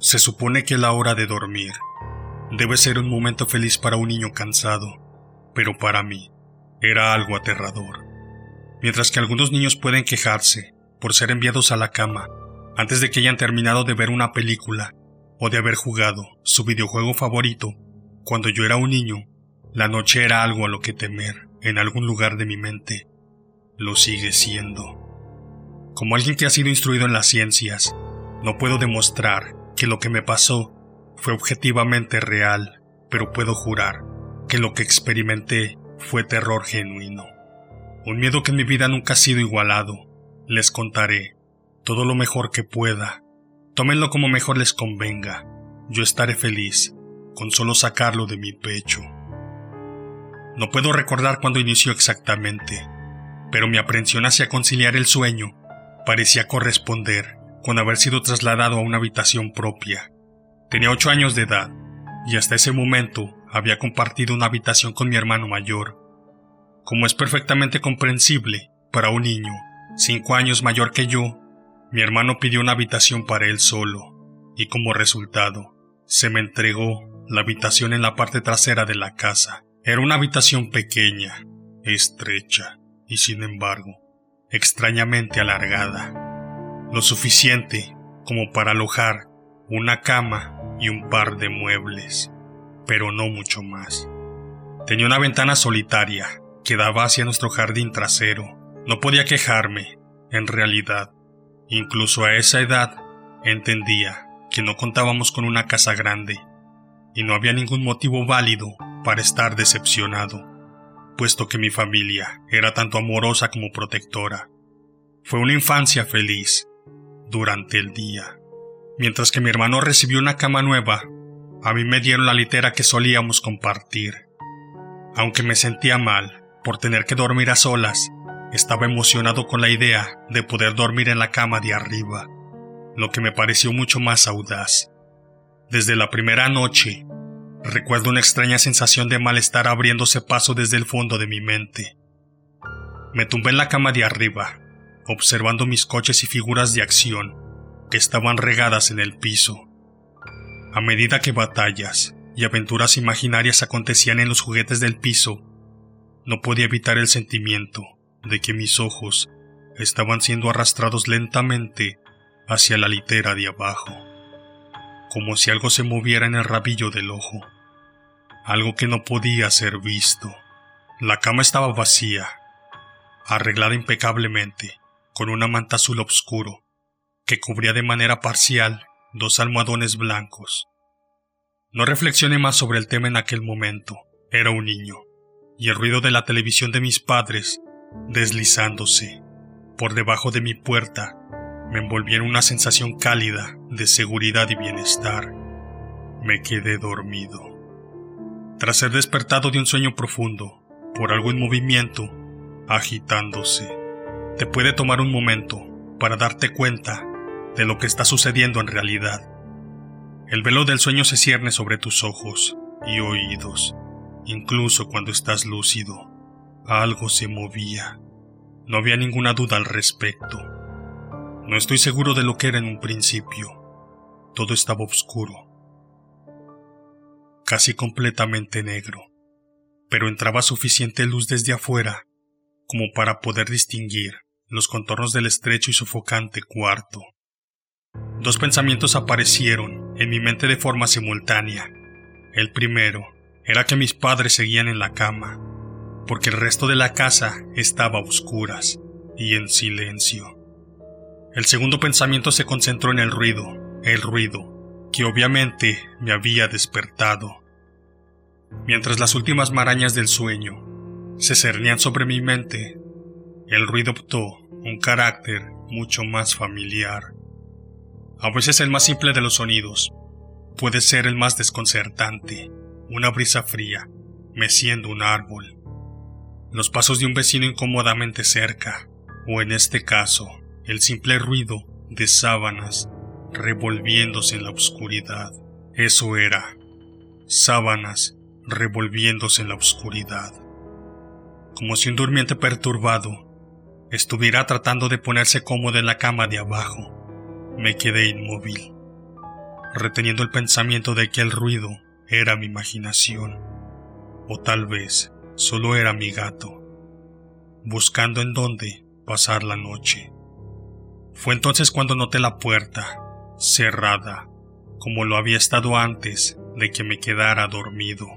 Se supone que la hora de dormir debe ser un momento feliz para un niño cansado, pero para mí era algo aterrador. Mientras que algunos niños pueden quejarse por ser enviados a la cama antes de que hayan terminado de ver una película o de haber jugado su videojuego favorito, cuando yo era un niño, la noche era algo a lo que temer en algún lugar de mi mente. Lo sigue siendo. Como alguien que ha sido instruido en las ciencias, no puedo demostrar que lo que me pasó fue objetivamente real, pero puedo jurar que lo que experimenté fue terror genuino. Un miedo que en mi vida nunca ha sido igualado. Les contaré todo lo mejor que pueda. Tómenlo como mejor les convenga. Yo estaré feliz con solo sacarlo de mi pecho. No puedo recordar cuándo inició exactamente, pero mi aprensión hacia conciliar el sueño parecía corresponder con haber sido trasladado a una habitación propia. Tenía ocho años de edad, y hasta ese momento había compartido una habitación con mi hermano mayor. Como es perfectamente comprensible para un niño, cinco años mayor que yo, mi hermano pidió una habitación para él solo, y como resultado, se me entregó la habitación en la parte trasera de la casa. Era una habitación pequeña, estrecha y sin embargo, extrañamente alargada, lo suficiente como para alojar una cama y un par de muebles, pero no mucho más. Tenía una ventana solitaria que daba hacia nuestro jardín trasero. No podía quejarme, en realidad. Incluso a esa edad entendía que no contábamos con una casa grande y no había ningún motivo válido para estar decepcionado, puesto que mi familia era tanto amorosa como protectora. Fue una infancia feliz durante el día. Mientras que mi hermano recibió una cama nueva, a mí me dieron la litera que solíamos compartir. Aunque me sentía mal por tener que dormir a solas, estaba emocionado con la idea de poder dormir en la cama de arriba, lo que me pareció mucho más audaz. Desde la primera noche, Recuerdo una extraña sensación de malestar abriéndose paso desde el fondo de mi mente. Me tumbé en la cama de arriba, observando mis coches y figuras de acción que estaban regadas en el piso. A medida que batallas y aventuras imaginarias acontecían en los juguetes del piso, no podía evitar el sentimiento de que mis ojos estaban siendo arrastrados lentamente hacia la litera de abajo como si algo se moviera en el rabillo del ojo, algo que no podía ser visto. La cama estaba vacía, arreglada impecablemente, con una manta azul oscuro, que cubría de manera parcial dos almohadones blancos. No reflexioné más sobre el tema en aquel momento, era un niño, y el ruido de la televisión de mis padres, deslizándose por debajo de mi puerta, me envolvía en una sensación cálida de seguridad y bienestar. Me quedé dormido. Tras ser despertado de un sueño profundo, por algo en movimiento, agitándose, te puede tomar un momento para darte cuenta de lo que está sucediendo en realidad. El velo del sueño se cierne sobre tus ojos y oídos, incluso cuando estás lúcido. Algo se movía. No había ninguna duda al respecto. No estoy seguro de lo que era en un principio. Todo estaba oscuro, casi completamente negro, pero entraba suficiente luz desde afuera como para poder distinguir los contornos del estrecho y sofocante cuarto. Dos pensamientos aparecieron en mi mente de forma simultánea. El primero era que mis padres seguían en la cama, porque el resto de la casa estaba a oscuras y en silencio. El segundo pensamiento se concentró en el ruido, el ruido, que obviamente me había despertado. Mientras las últimas marañas del sueño se cernían sobre mi mente, el ruido optó un carácter mucho más familiar. A veces el más simple de los sonidos puede ser el más desconcertante, una brisa fría, meciendo un árbol, los pasos de un vecino incómodamente cerca, o en este caso, el simple ruido de sábanas revolviéndose en la oscuridad. Eso era, sábanas revolviéndose en la oscuridad. Como si un durmiente perturbado estuviera tratando de ponerse cómodo en la cama de abajo. Me quedé inmóvil. reteniendo el pensamiento de que el ruido era mi imaginación, o tal vez solo era mi gato, buscando en dónde pasar la noche. Fue entonces cuando noté la puerta, cerrada, como lo había estado antes de que me quedara dormido.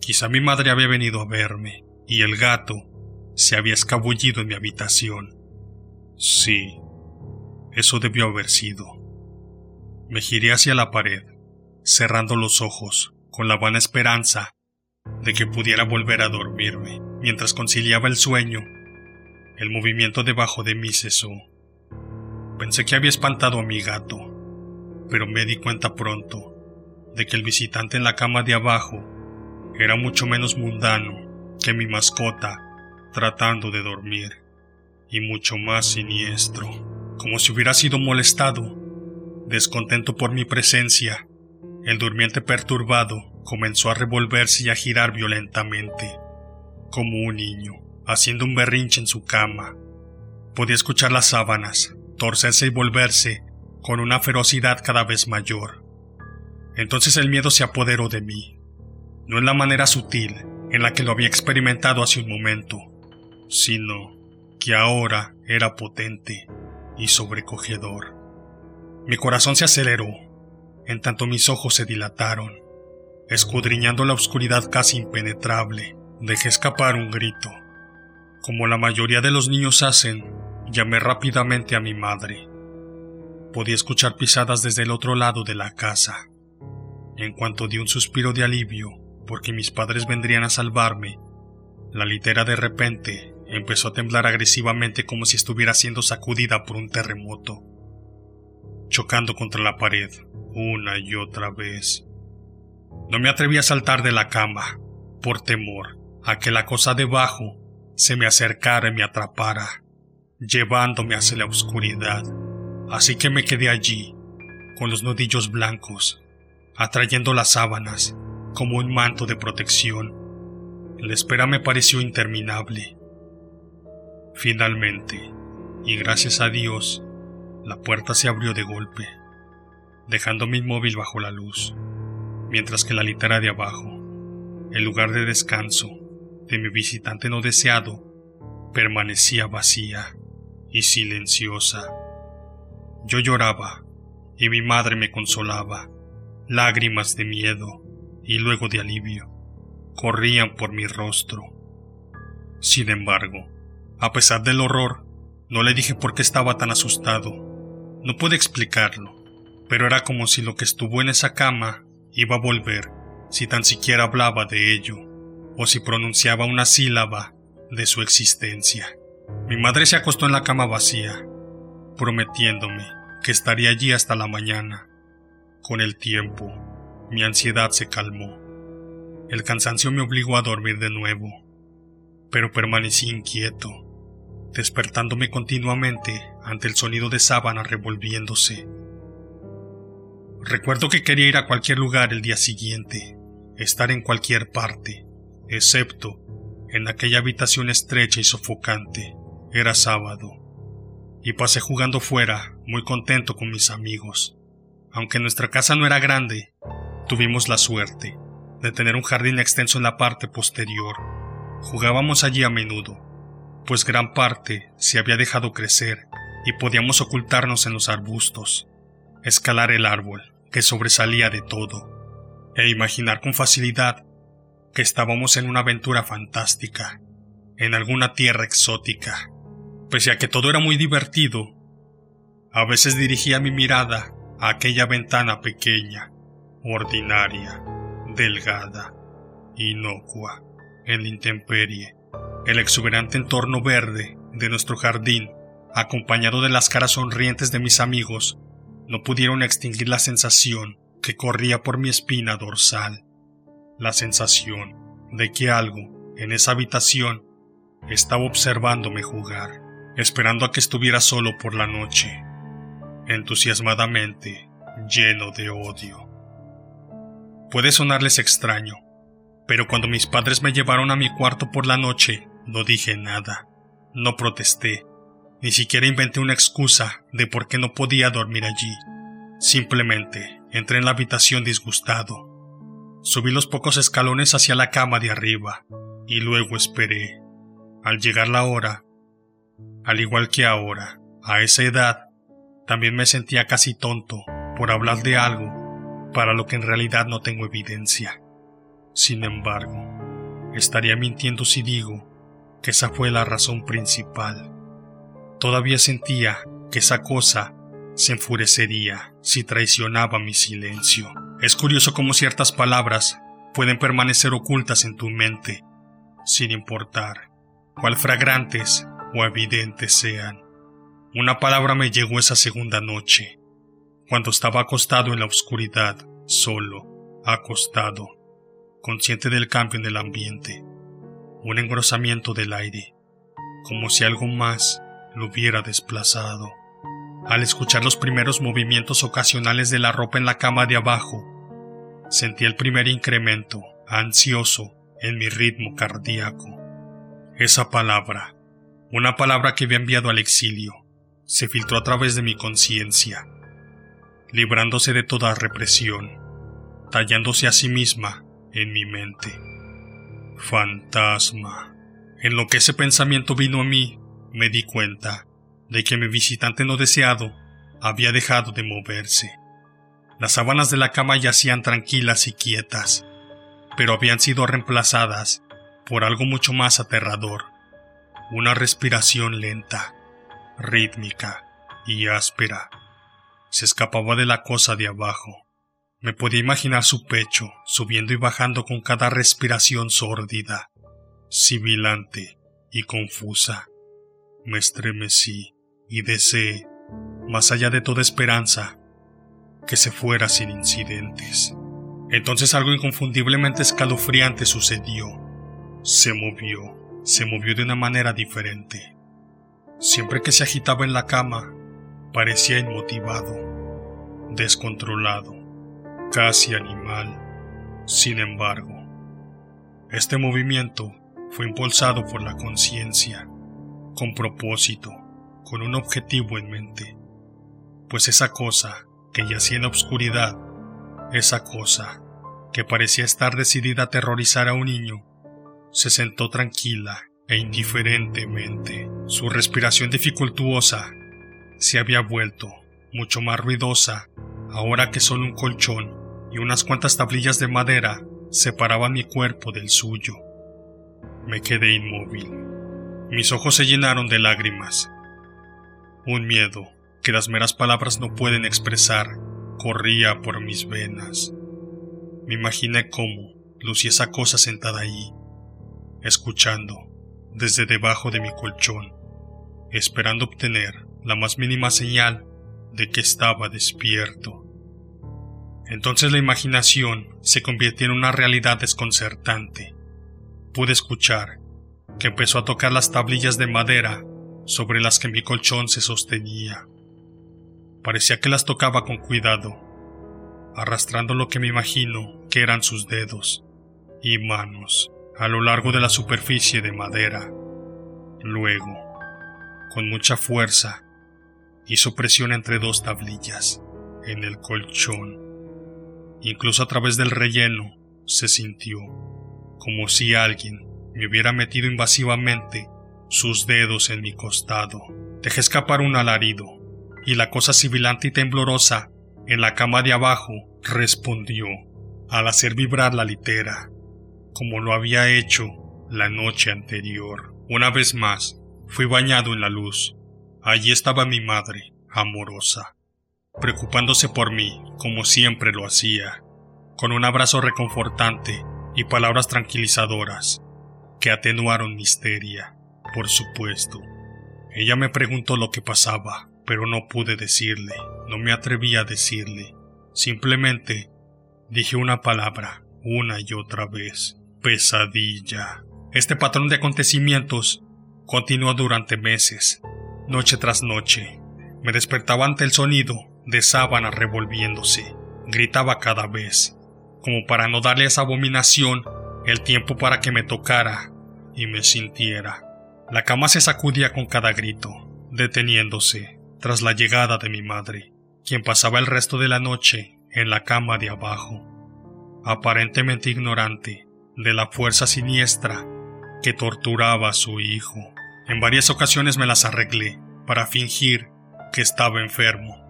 Quizá mi madre había venido a verme y el gato se había escabullido en mi habitación. Sí, eso debió haber sido. Me giré hacia la pared, cerrando los ojos, con la buena esperanza de que pudiera volver a dormirme. Mientras conciliaba el sueño, el movimiento debajo de mí cesó. Pensé que había espantado a mi gato, pero me di cuenta pronto de que el visitante en la cama de abajo era mucho menos mundano que mi mascota tratando de dormir, y mucho más siniestro, como si hubiera sido molestado. Descontento por mi presencia, el durmiente perturbado comenzó a revolverse y a girar violentamente, como un niño, haciendo un berrinche en su cama. Podía escuchar las sábanas, torcerse y volverse con una ferocidad cada vez mayor. Entonces el miedo se apoderó de mí, no en la manera sutil en la que lo había experimentado hace un momento, sino que ahora era potente y sobrecogedor. Mi corazón se aceleró, en tanto mis ojos se dilataron. Escudriñando la oscuridad casi impenetrable, dejé escapar un grito. Como la mayoría de los niños hacen, llamé rápidamente a mi madre. Podía escuchar pisadas desde el otro lado de la casa. En cuanto di un suspiro de alivio, porque mis padres vendrían a salvarme, la litera de repente empezó a temblar agresivamente como si estuviera siendo sacudida por un terremoto, chocando contra la pared una y otra vez. No me atreví a saltar de la cama, por temor a que la cosa debajo se me acercara y me atrapara, llevándome hacia la oscuridad. Así que me quedé allí, con los nudillos blancos, atrayendo las sábanas como un manto de protección. La espera me pareció interminable. Finalmente, y gracias a Dios, la puerta se abrió de golpe, dejándome inmóvil bajo la luz, mientras que la litera de abajo, el lugar de descanso de mi visitante no deseado, permanecía vacía y silenciosa. Yo lloraba y mi madre me consolaba. Lágrimas de miedo y luego de alivio corrían por mi rostro. Sin embargo, a pesar del horror, no le dije por qué estaba tan asustado. No pude explicarlo, pero era como si lo que estuvo en esa cama iba a volver si tan siquiera hablaba de ello, o si pronunciaba una sílaba de su existencia. Mi madre se acostó en la cama vacía, prometiéndome que estaría allí hasta la mañana. Con el tiempo, mi ansiedad se calmó. El cansancio me obligó a dormir de nuevo, pero permanecí inquieto, despertándome continuamente ante el sonido de sábana revolviéndose. Recuerdo que quería ir a cualquier lugar el día siguiente, estar en cualquier parte, excepto en aquella habitación estrecha y sofocante. Era sábado, y pasé jugando fuera, muy contento con mis amigos. Aunque nuestra casa no era grande, tuvimos la suerte de tener un jardín extenso en la parte posterior. Jugábamos allí a menudo, pues gran parte se había dejado crecer y podíamos ocultarnos en los arbustos, escalar el árbol que sobresalía de todo, e imaginar con facilidad que estábamos en una aventura fantástica, en alguna tierra exótica. Pese a que todo era muy divertido, a veces dirigía mi mirada a aquella ventana pequeña, ordinaria, delgada, inocua, en la intemperie, el exuberante entorno verde de nuestro jardín, acompañado de las caras sonrientes de mis amigos, no pudieron extinguir la sensación que corría por mi espina dorsal, la sensación de que algo en esa habitación estaba observándome jugar esperando a que estuviera solo por la noche, entusiasmadamente lleno de odio. Puede sonarles extraño, pero cuando mis padres me llevaron a mi cuarto por la noche, no dije nada, no protesté, ni siquiera inventé una excusa de por qué no podía dormir allí. Simplemente entré en la habitación disgustado. Subí los pocos escalones hacia la cama de arriba y luego esperé. Al llegar la hora, al igual que ahora, a esa edad, también me sentía casi tonto por hablar de algo para lo que en realidad no tengo evidencia. Sin embargo, estaría mintiendo si digo esa fue la razón principal. Todavía sentía que esa cosa se enfurecería si traicionaba mi silencio. Es curioso cómo ciertas palabras pueden permanecer ocultas en tu mente, sin importar cuál fragrantes o evidentes sean. Una palabra me llegó esa segunda noche, cuando estaba acostado en la oscuridad, solo, acostado, consciente del cambio en el ambiente, un engrosamiento del aire, como si algo más lo hubiera desplazado. Al escuchar los primeros movimientos ocasionales de la ropa en la cama de abajo, sentí el primer incremento, ansioso, en mi ritmo cardíaco. Esa palabra, una palabra que había enviado al exilio, se filtró a través de mi conciencia, librándose de toda represión, tallándose a sí misma en mi mente. Fantasma. En lo que ese pensamiento vino a mí, me di cuenta de que mi visitante no deseado había dejado de moverse. Las sábanas de la cama yacían tranquilas y quietas, pero habían sido reemplazadas por algo mucho más aterrador, una respiración lenta, rítmica y áspera. Se escapaba de la cosa de abajo. Me podía imaginar su pecho subiendo y bajando con cada respiración sórdida, sibilante y confusa. Me estremecí y deseé, más allá de toda esperanza, que se fuera sin incidentes. Entonces algo inconfundiblemente escalofriante sucedió. Se movió, se movió de una manera diferente. Siempre que se agitaba en la cama, parecía inmotivado, descontrolado, casi animal. Sin embargo, este movimiento fue impulsado por la conciencia, con propósito, con un objetivo en mente, pues esa cosa que yacía en la oscuridad, esa cosa que parecía estar decidida a aterrorizar a un niño, se sentó tranquila e indiferentemente. Su respiración dificultuosa se había vuelto mucho más ruidosa ahora que solo un colchón y unas cuantas tablillas de madera separaban mi cuerpo del suyo. Me quedé inmóvil. Mis ojos se llenaron de lágrimas un miedo que las meras palabras no pueden expresar corría por mis venas. Me imaginé cómo lucía esa cosa sentada allí, escuchando desde debajo de mi colchón, esperando obtener la más mínima señal de que estaba despierto. Entonces la imaginación se convirtió en una realidad desconcertante. Pude escuchar que empezó a tocar las tablillas de madera sobre las que mi colchón se sostenía. Parecía que las tocaba con cuidado, arrastrando lo que me imagino que eran sus dedos y manos a lo largo de la superficie de madera. Luego, con mucha fuerza, hizo presión entre dos tablillas en el colchón. Incluso a través del relleno se sintió como si alguien me hubiera metido invasivamente sus dedos en mi costado. Dejé escapar un alarido, y la cosa sibilante y temblorosa en la cama de abajo respondió al hacer vibrar la litera, como lo había hecho la noche anterior. Una vez más, fui bañado en la luz. Allí estaba mi madre, amorosa, preocupándose por mí, como siempre lo hacía, con un abrazo reconfortante y palabras tranquilizadoras que atenuaron mi histeria por supuesto. Ella me preguntó lo que pasaba, pero no pude decirle, no me atreví a decirle. Simplemente dije una palabra, una y otra vez. Pesadilla. Este patrón de acontecimientos continuó durante meses, noche tras noche. Me despertaba ante el sonido de sábanas revolviéndose. Gritaba cada vez, como para no darle a esa abominación el tiempo para que me tocara y me sintiera. La cama se sacudía con cada grito, deteniéndose tras la llegada de mi madre. quien pasaba el resto de la noche en la cama de abajo, aparentemente ignorante de la fuerza siniestra que torturaba a su hijo. En varias ocasiones me las arreglé para fingir que estaba enfermo,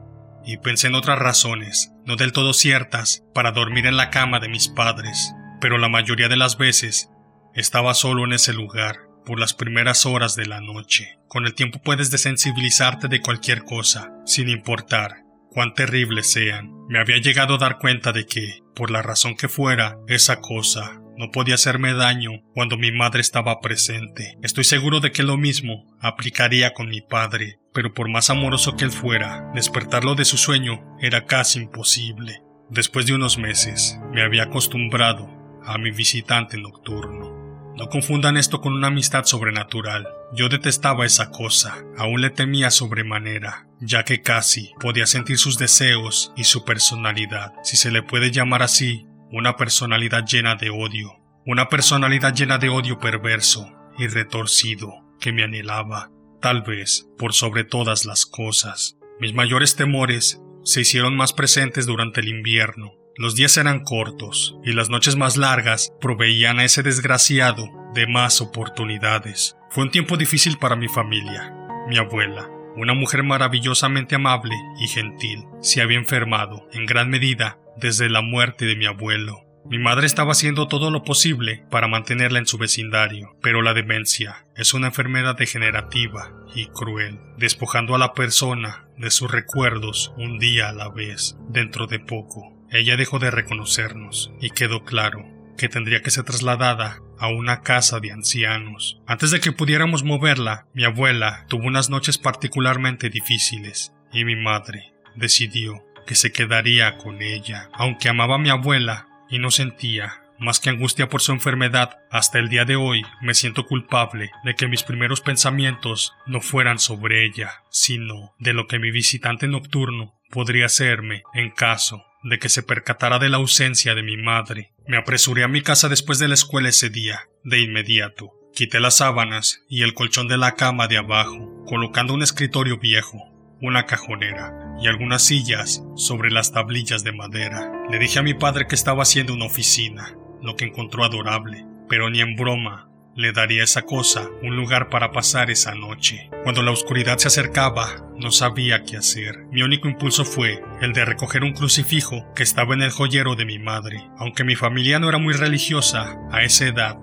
y pensé en otras razones, no del todo ciertas, para dormir en la cama de mis padres, pero la mayoría de las veces estaba solo en ese lugar, por las primeras horas de la noche. Con el tiempo puedes desensibilizarte de cualquier cosa, sin importar cuán terribles sean. Me había llegado a dar cuenta de que, por la razón que fuera, esa cosa no podía hacerme daño cuando mi madre estaba presente. Estoy seguro de que lo mismo aplicaría con mi padre, pero por más amoroso que él fuera, despertarlo de su sueño era casi imposible. Después de unos meses, me había acostumbrado a mi visitante nocturno. No confundan esto con una amistad sobrenatural. Yo detestaba esa cosa, aún le temía sobremanera, ya que casi podía sentir sus deseos y su personalidad, si se le puede llamar así, una personalidad llena de odio, una personalidad llena de odio perverso y retorcido que me anhelaba, tal vez por sobre todas las cosas. Mis mayores temores se hicieron más presentes durante el invierno. Los días eran cortos y las noches más largas proveían a ese desgraciado de más oportunidades. Fue un tiempo difícil para mi familia. Mi abuela, una mujer maravillosamente amable y gentil, se había enfermado, en gran medida, desde la muerte de mi abuelo. Mi madre estaba haciendo todo lo posible para mantenerla en su vecindario, pero la demencia es una enfermedad degenerativa y cruel, despojando a la persona de sus recuerdos un día a la vez. Dentro de poco, ella dejó de reconocernos y quedó claro que tendría que ser trasladada a una casa de ancianos. Antes de que pudiéramos moverla, mi abuela tuvo unas noches particularmente difíciles y mi madre decidió que se quedaría con ella. Aunque amaba a mi abuela y no sentía más que angustia por su enfermedad, hasta el día de hoy me siento culpable de que mis primeros pensamientos no fueran sobre ella, sino de lo que mi visitante nocturno podría hacerme en caso de que se percatara de la ausencia de mi madre. Me apresuré a mi casa después de la escuela ese día, de inmediato. Quité las sábanas y el colchón de la cama de abajo, colocando un escritorio viejo, una cajonera y algunas sillas sobre las tablillas de madera. Le dije a mi padre que estaba haciendo una oficina, lo que encontró adorable, pero ni en broma le daría esa cosa un lugar para pasar esa noche. Cuando la oscuridad se acercaba, no sabía qué hacer. Mi único impulso fue el de recoger un crucifijo que estaba en el joyero de mi madre. Aunque mi familia no era muy religiosa a esa edad,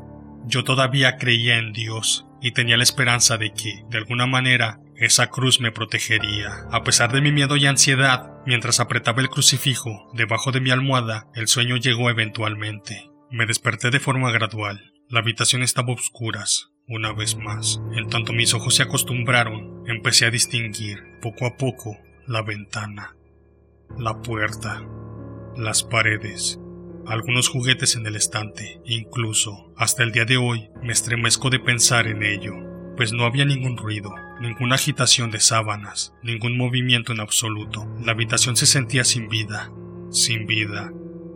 yo todavía creía en Dios y tenía la esperanza de que, de alguna manera, esa cruz me protegería. A pesar de mi miedo y ansiedad, mientras apretaba el crucifijo debajo de mi almohada, el sueño llegó eventualmente. Me desperté de forma gradual. La habitación estaba a oscuras, una vez más. En tanto mis ojos se acostumbraron, empecé a distinguir, poco a poco, la ventana, la puerta, las paredes, algunos juguetes en el estante, incluso, hasta el día de hoy, me estremezco de pensar en ello pues no había ningún ruido, ninguna agitación de sábanas, ningún movimiento en absoluto. La habitación se sentía sin vida, sin vida,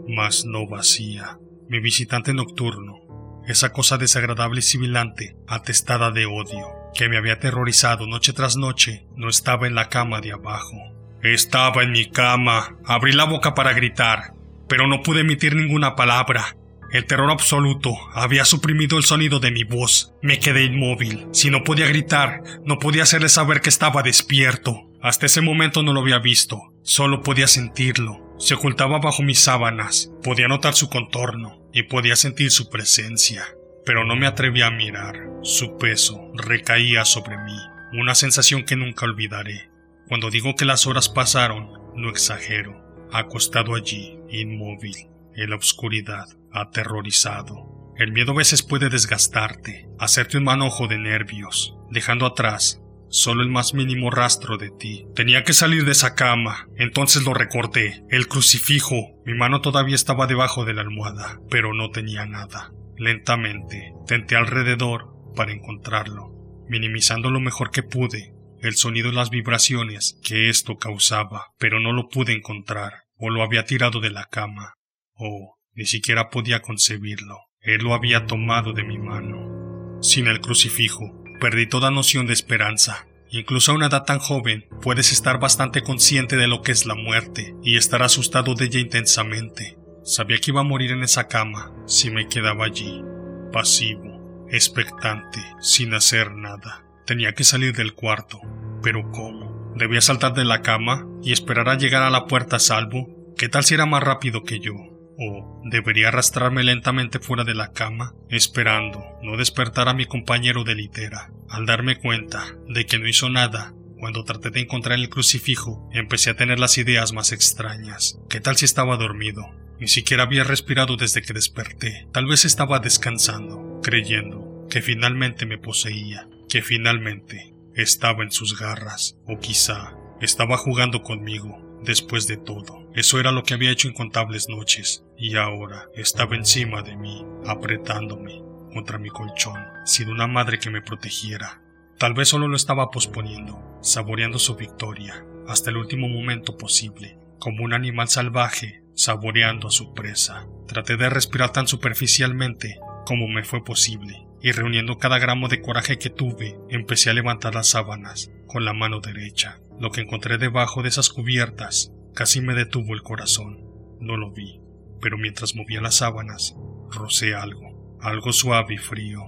mas no vacía. Mi visitante nocturno, esa cosa desagradable y sibilante, atestada de odio, que me había aterrorizado noche tras noche, no estaba en la cama de abajo. Estaba en mi cama. Abrí la boca para gritar, pero no pude emitir ninguna palabra. El terror absoluto había suprimido el sonido de mi voz. Me quedé inmóvil. Si no podía gritar, no podía hacerle saber que estaba despierto. Hasta ese momento no lo había visto, solo podía sentirlo. Se ocultaba bajo mis sábanas, podía notar su contorno y podía sentir su presencia, pero no me atreví a mirar. Su peso recaía sobre mí, una sensación que nunca olvidaré. Cuando digo que las horas pasaron, no exagero, acostado allí, inmóvil, en la oscuridad, aterrorizado. El miedo a veces puede desgastarte, hacerte un manojo de nervios, dejando atrás solo el más mínimo rastro de ti. Tenía que salir de esa cama, entonces lo recordé. El crucifijo. Mi mano todavía estaba debajo de la almohada, pero no tenía nada. Lentamente, tenté alrededor para encontrarlo, minimizando lo mejor que pude el sonido y las vibraciones que esto causaba, pero no lo pude encontrar, o lo había tirado de la cama, o ni siquiera podía concebirlo. Él lo había tomado de mi mano. Sin el crucifijo, perdí toda noción de esperanza. Incluso a una edad tan joven, puedes estar bastante consciente de lo que es la muerte y estar asustado de ella intensamente. Sabía que iba a morir en esa cama si me quedaba allí, pasivo, expectante, sin hacer nada. Tenía que salir del cuarto, pero ¿cómo? Debía saltar de la cama y esperar a llegar a la puerta a salvo. ¿Qué tal si era más rápido que yo? ¿O debería arrastrarme lentamente fuera de la cama, esperando no despertar a mi compañero de litera? Al darme cuenta de que no hizo nada, cuando traté de encontrar el crucifijo, empecé a tener las ideas más extrañas. ¿Qué tal si estaba dormido? Ni siquiera había respirado desde que desperté. Tal vez estaba descansando, creyendo que finalmente me poseía, que finalmente estaba en sus garras, o quizá estaba jugando conmigo. Después de todo, eso era lo que había hecho incontables noches, y ahora estaba encima de mí, apretándome contra mi colchón, sin una madre que me protegiera. Tal vez solo lo estaba posponiendo, saboreando su victoria, hasta el último momento posible, como un animal salvaje saboreando a su presa. Traté de respirar tan superficialmente como me fue posible, y reuniendo cada gramo de coraje que tuve, empecé a levantar las sábanas con la mano derecha. Lo que encontré debajo de esas cubiertas casi me detuvo el corazón. No lo vi, pero mientras movía las sábanas, rocé algo, algo suave y frío,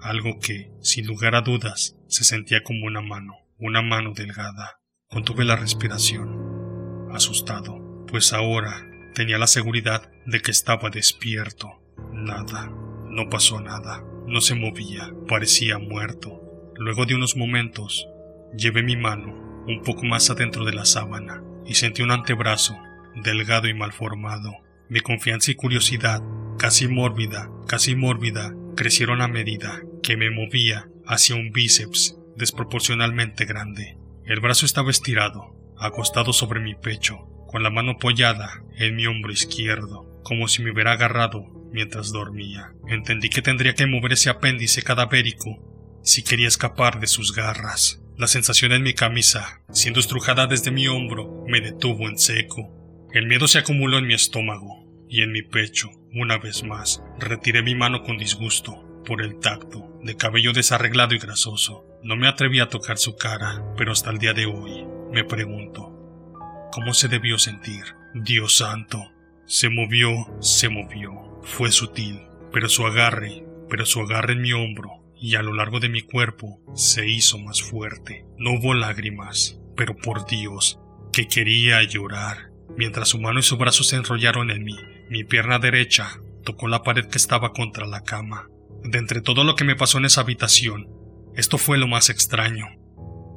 algo que, sin lugar a dudas, se sentía como una mano, una mano delgada. Contuve la respiración, asustado, pues ahora tenía la seguridad de que estaba despierto. Nada, no pasó nada. No se movía, parecía muerto. Luego de unos momentos, llevé mi mano un poco más adentro de la sábana y sentí un antebrazo, delgado y mal formado. Mi confianza y curiosidad, casi mórbida, casi mórbida, crecieron a medida que me movía hacia un bíceps desproporcionalmente grande. El brazo estaba estirado, acostado sobre mi pecho, con la mano apoyada en mi hombro izquierdo, como si me hubiera agarrado mientras dormía. Entendí que tendría que mover ese apéndice cadavérico si quería escapar de sus garras. La sensación en mi camisa, siendo estrujada desde mi hombro, me detuvo en seco. El miedo se acumuló en mi estómago y en mi pecho. Una vez más, retiré mi mano con disgusto por el tacto, de cabello desarreglado y grasoso. No me atreví a tocar su cara, pero hasta el día de hoy me pregunto, ¿cómo se debió sentir? Dios santo. Se movió, se movió. Fue sutil, pero su agarre, pero su agarre en mi hombro y a lo largo de mi cuerpo se hizo más fuerte. No hubo lágrimas, pero por Dios, que quería llorar. Mientras su mano y su brazo se enrollaron en mí, mi pierna derecha tocó la pared que estaba contra la cama. De entre todo lo que me pasó en esa habitación, esto fue lo más extraño.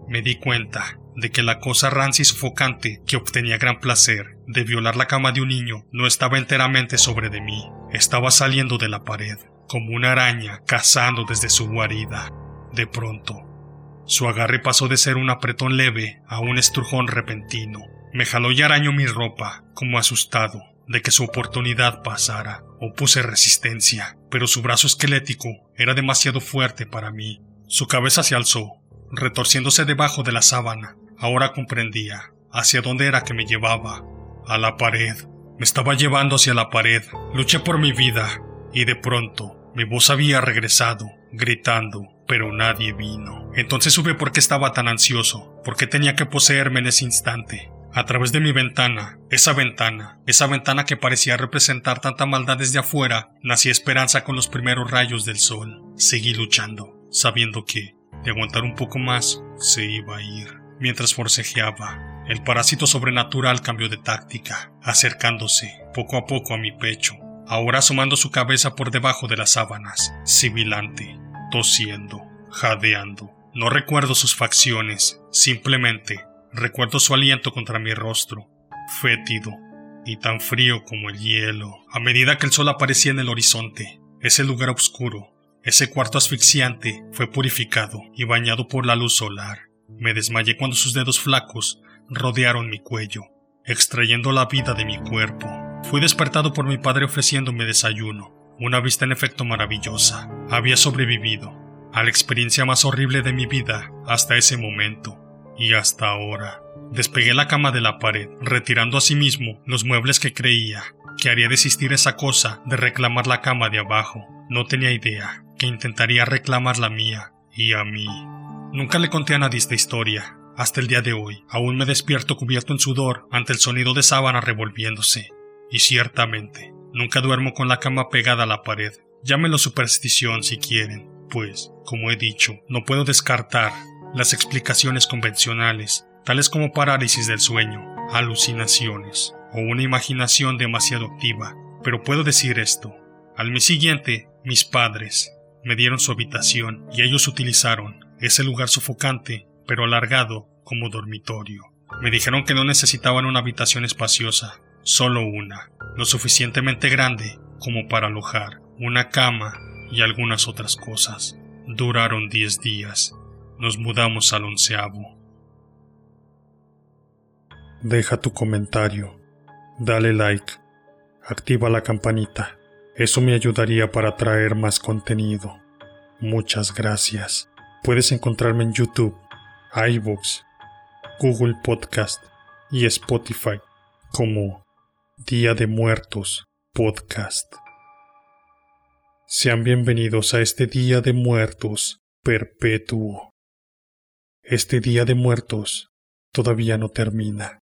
Me di cuenta de que la cosa rancia y sofocante que obtenía gran placer de violar la cama de un niño no estaba enteramente sobre de mí, estaba saliendo de la pared, como una araña cazando desde su guarida. De pronto, su agarre pasó de ser un apretón leve a un estrujón repentino. Me jaló y arañó mi ropa, como asustado de que su oportunidad pasara. Opuse resistencia, pero su brazo esquelético era demasiado fuerte para mí. Su cabeza se alzó, retorciéndose debajo de la sábana. Ahora comprendía hacia dónde era que me llevaba. A la pared. Me estaba llevando hacia la pared. Luché por mi vida. Y de pronto, mi voz había regresado, gritando, pero nadie vino. Entonces supe por qué estaba tan ansioso, por qué tenía que poseerme en ese instante. A través de mi ventana, esa ventana, esa ventana que parecía representar tanta maldad desde afuera, nací esperanza con los primeros rayos del sol. Seguí luchando, sabiendo que, de aguantar un poco más, se iba a ir. Mientras forcejeaba, el parásito sobrenatural cambió de táctica, acercándose poco a poco a mi pecho, ahora asomando su cabeza por debajo de las sábanas, sibilante, tosiendo, jadeando. No recuerdo sus facciones, simplemente recuerdo su aliento contra mi rostro, fétido y tan frío como el hielo. A medida que el sol aparecía en el horizonte, ese lugar oscuro, ese cuarto asfixiante, fue purificado y bañado por la luz solar. Me desmayé cuando sus dedos flacos rodearon mi cuello, extrayendo la vida de mi cuerpo. Fui despertado por mi padre ofreciéndome desayuno, una vista en efecto maravillosa. Había sobrevivido a la experiencia más horrible de mi vida hasta ese momento y hasta ahora. Despegué la cama de la pared, retirando asimismo los muebles que creía que haría desistir esa cosa de reclamar la cama de abajo. No tenía idea que intentaría reclamar la mía y a mí Nunca le conté a nadie esta historia. Hasta el día de hoy, aún me despierto cubierto en sudor ante el sonido de sábana revolviéndose. Y ciertamente, nunca duermo con la cama pegada a la pared. Llámelo superstición si quieren, pues, como he dicho, no puedo descartar las explicaciones convencionales, tales como parálisis del sueño, alucinaciones o una imaginación demasiado activa. Pero puedo decir esto. Al mes siguiente, mis padres me dieron su habitación y ellos utilizaron ese lugar sofocante pero alargado como dormitorio. Me dijeron que no necesitaban una habitación espaciosa, solo una, lo suficientemente grande como para alojar una cama y algunas otras cosas. Duraron diez días. Nos mudamos al onceavo. Deja tu comentario, dale like, activa la campanita. Eso me ayudaría para traer más contenido. Muchas gracias. Puedes encontrarme en YouTube iVoox, Google Podcast y Spotify como Día de Muertos Podcast. Sean bienvenidos a este Día de Muertos perpetuo. Este Día de Muertos todavía no termina.